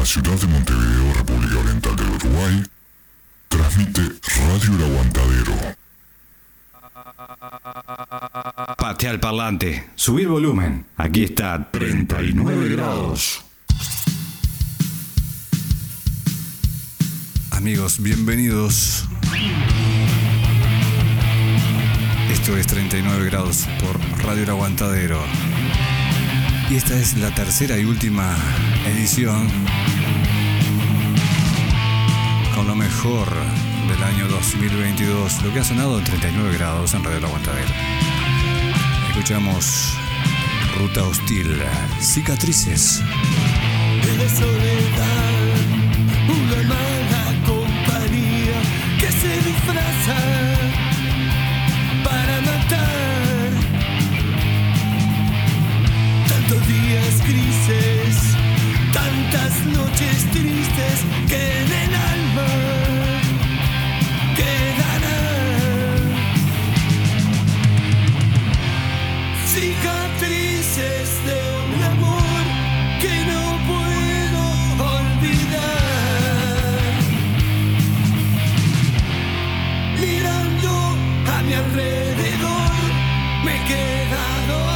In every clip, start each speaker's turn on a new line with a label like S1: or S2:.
S1: la ciudad de Montevideo, República Oriental del Uruguay, transmite Radio El Aguantadero.
S2: Patea el parlante, subir volumen. Aquí está 39 grados.
S3: Amigos, bienvenidos. Esto es 39 grados por Radio El Aguantadero. Y esta es la tercera y última edición con lo mejor del año 2022, lo que ha sonado en 39 grados en Radio El Aguantadero. Escuchamos Ruta Hostil, Cicatrices.
S4: de la soledad, una mala compañía que se disfraza para matar. Tantos días grises, tantas noches tristes que en el alma me he quedado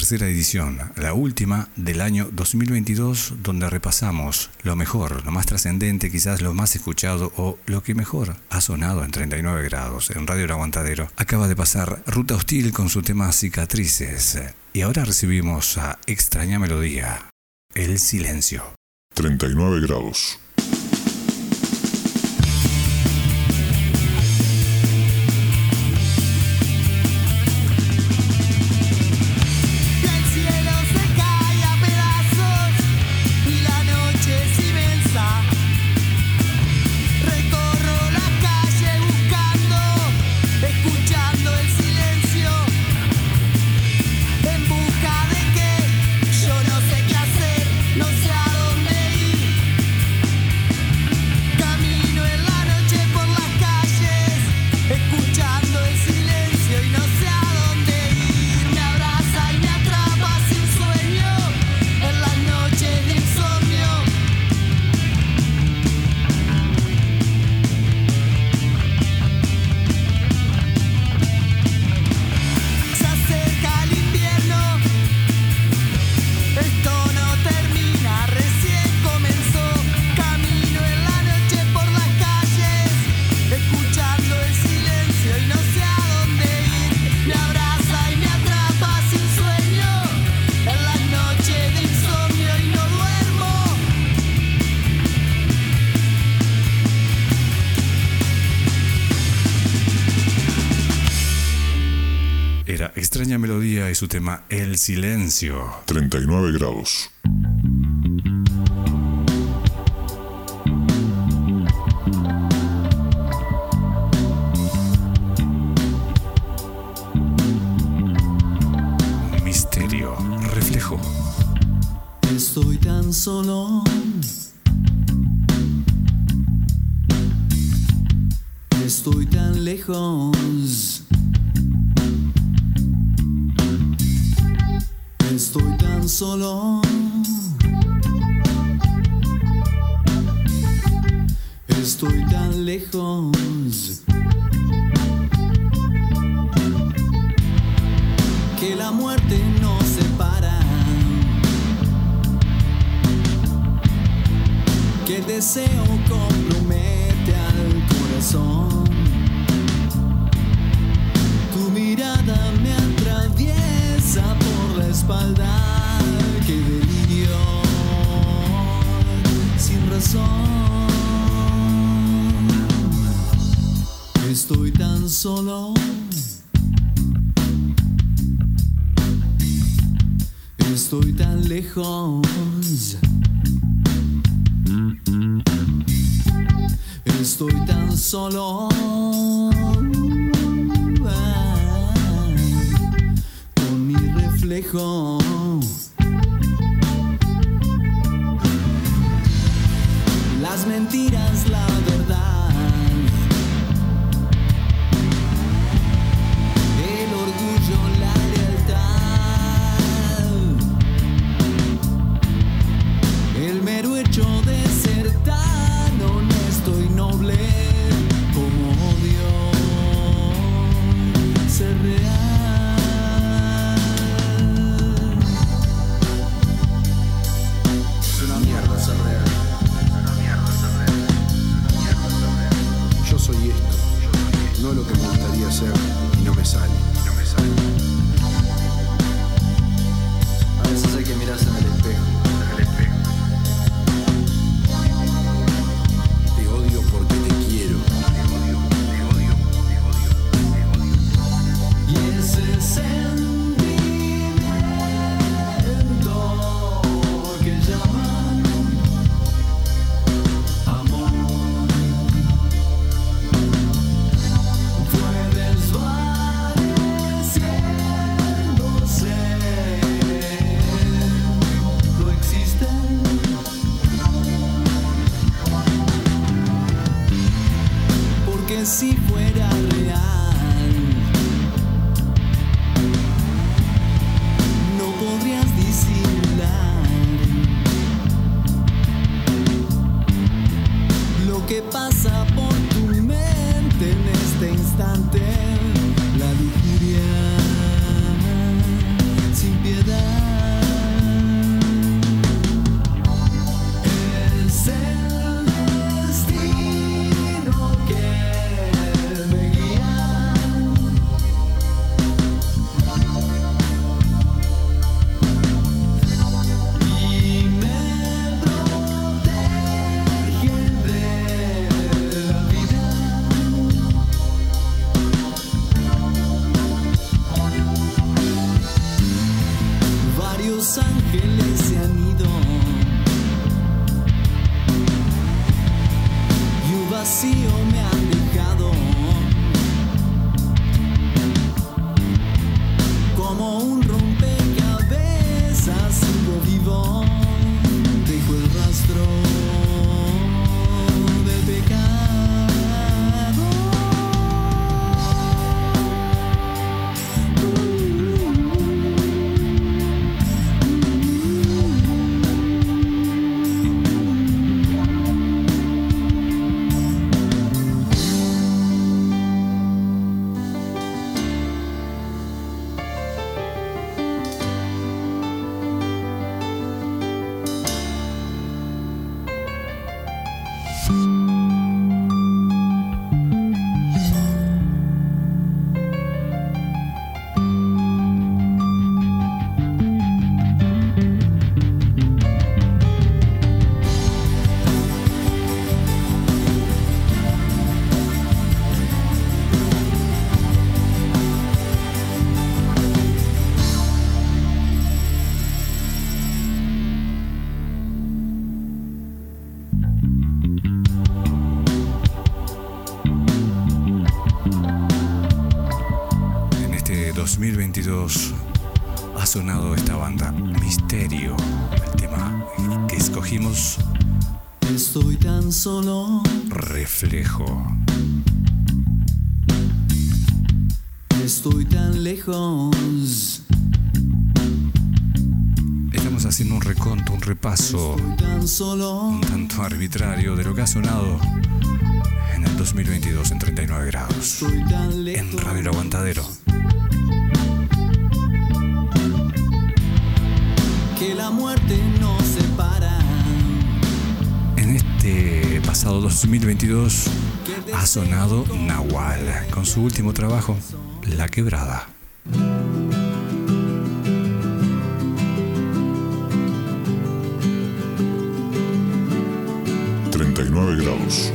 S3: tercera edición, la última del año 2022, donde repasamos lo mejor, lo más trascendente, quizás lo más escuchado o lo que mejor ha sonado en 39 grados en Radio El Aguantadero. Acaba de pasar Ruta Hostil con su tema Cicatrices. Y ahora recibimos a Extraña Melodía, El Silencio.
S1: 39 grados.
S3: extraña melodía y su tema El Silencio.
S1: 39 grados. Misterio, reflejo. Estoy tan solo. Estoy tan lejos. solo. Estoy tan lejos. estoy tan solo. Con mi reflejo. Las mentiras,
S3: las see banda. Misterio, el tema que escogimos.
S4: Estoy tan solo.
S3: Reflejo.
S4: Estoy tan lejos.
S3: Estamos haciendo un reconto, un repaso
S4: tan solo.
S3: un tanto arbitrario de lo que ha sonado en el 2022 en 39 grados. En. Radio El Aguantadero.
S4: Que la muerte nos separa.
S3: En este pasado 2022 ha sonado Nahual con su último trabajo, La Quebrada.
S5: 39 grados.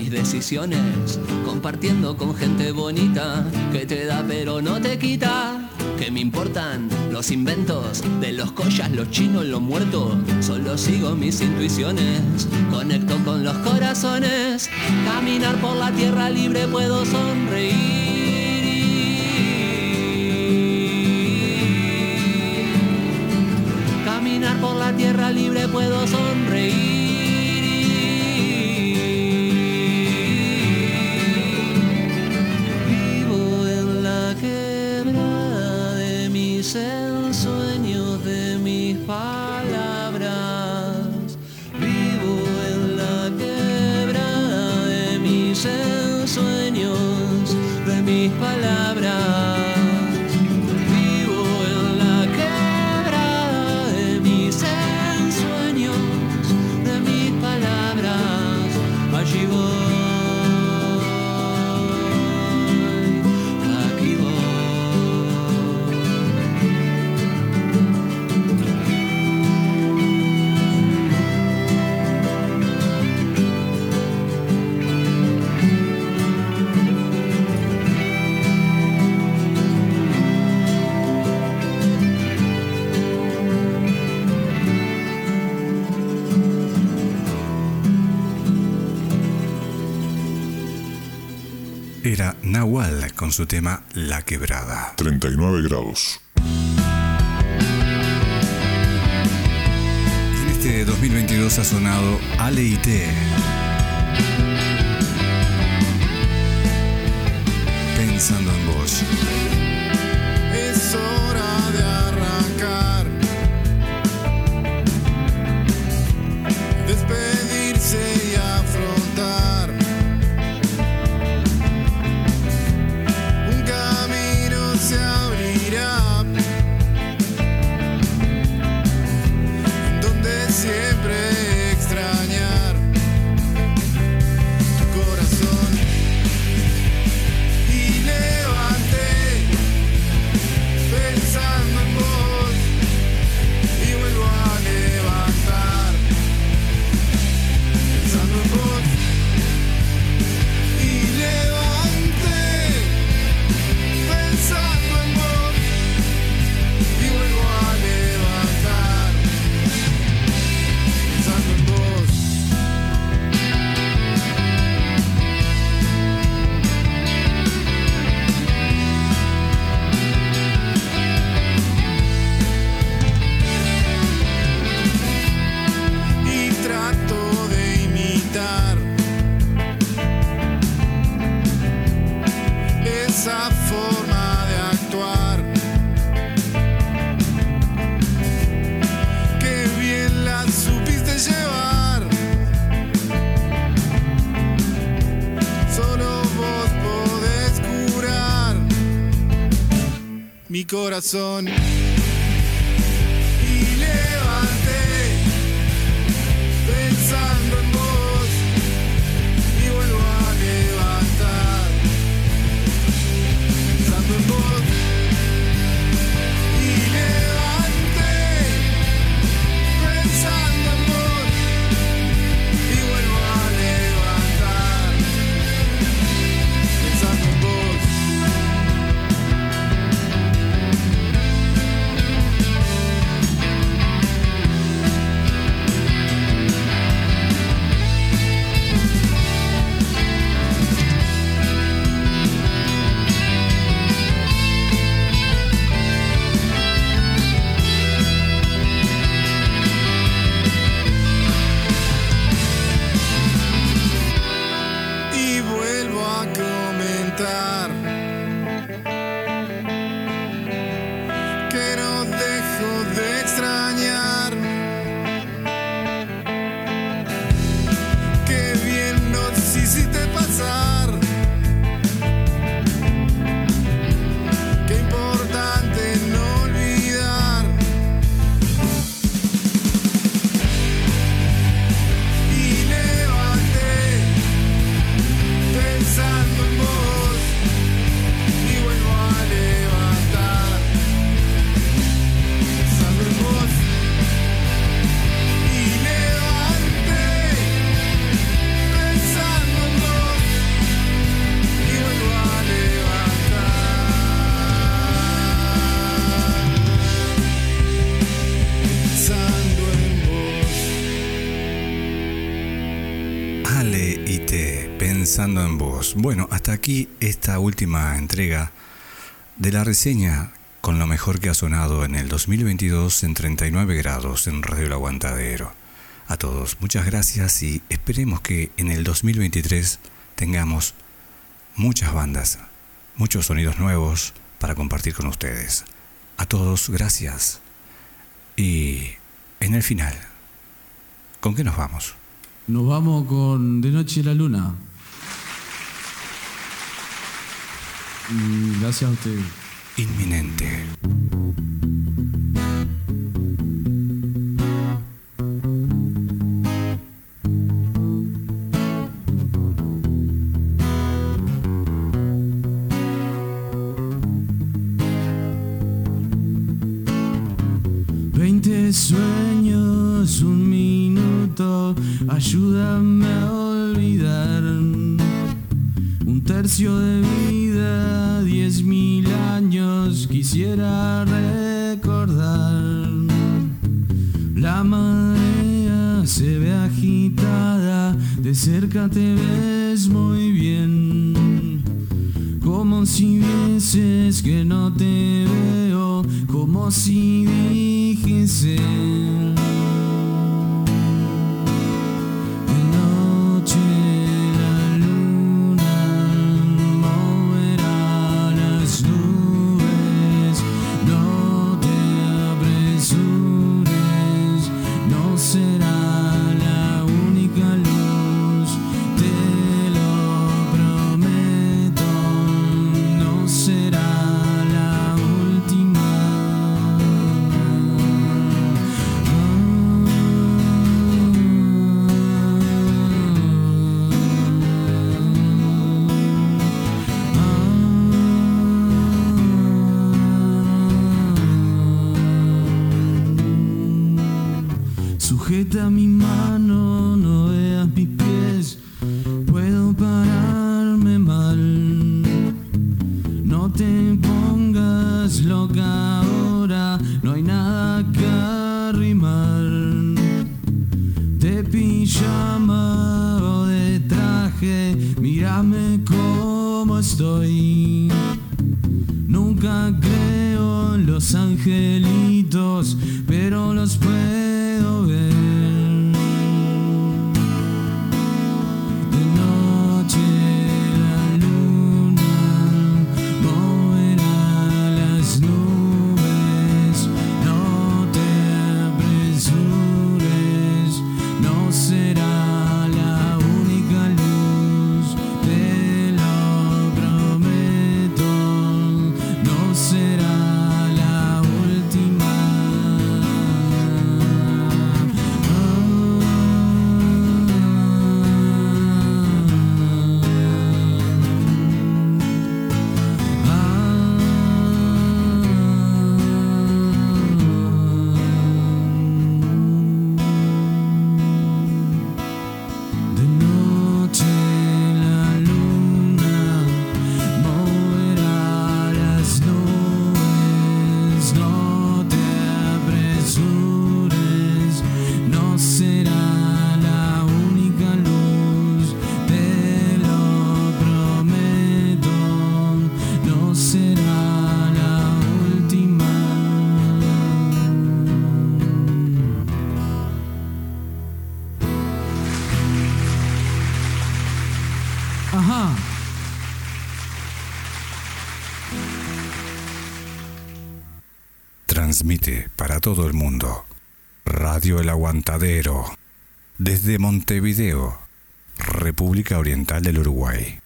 S1: Mis decisiones, compartiendo con gente bonita que te da pero no te quita. Que me importan los inventos de los collas, los chinos, los muertos. Solo sigo mis intuiciones, conecto con los corazones. Caminar por la tierra libre puedo sonreír. Caminar por la tierra libre puedo sonreír.
S3: Nahual con su tema La Quebrada.
S5: 39 grados.
S3: En este 2022 ha sonado Ale
S6: corazón.
S3: Aquí esta última entrega de la reseña con lo mejor que ha sonado en el 2022 en 39 grados en Radio Aguantadero. A todos, muchas gracias y esperemos que en el 2023 tengamos muchas bandas, muchos sonidos nuevos para compartir con ustedes. A todos, gracias. Y en el final, ¿con qué nos vamos?
S4: Nos vamos con De Noche la Luna. Y gracias a ustedes.
S3: Inminente.
S4: Veinte sueños, un minuto, ayúdame a olvidar. Un tercio de vida, diez mil años, quisiera recordar. La marea se ve agitada, de cerca te ves muy bien. Como si vieses que no te veo, como si dijese. Sujeta mi mano, no veas mis
S3: El Aguantadero. Desde Montevideo, República Oriental del Uruguay.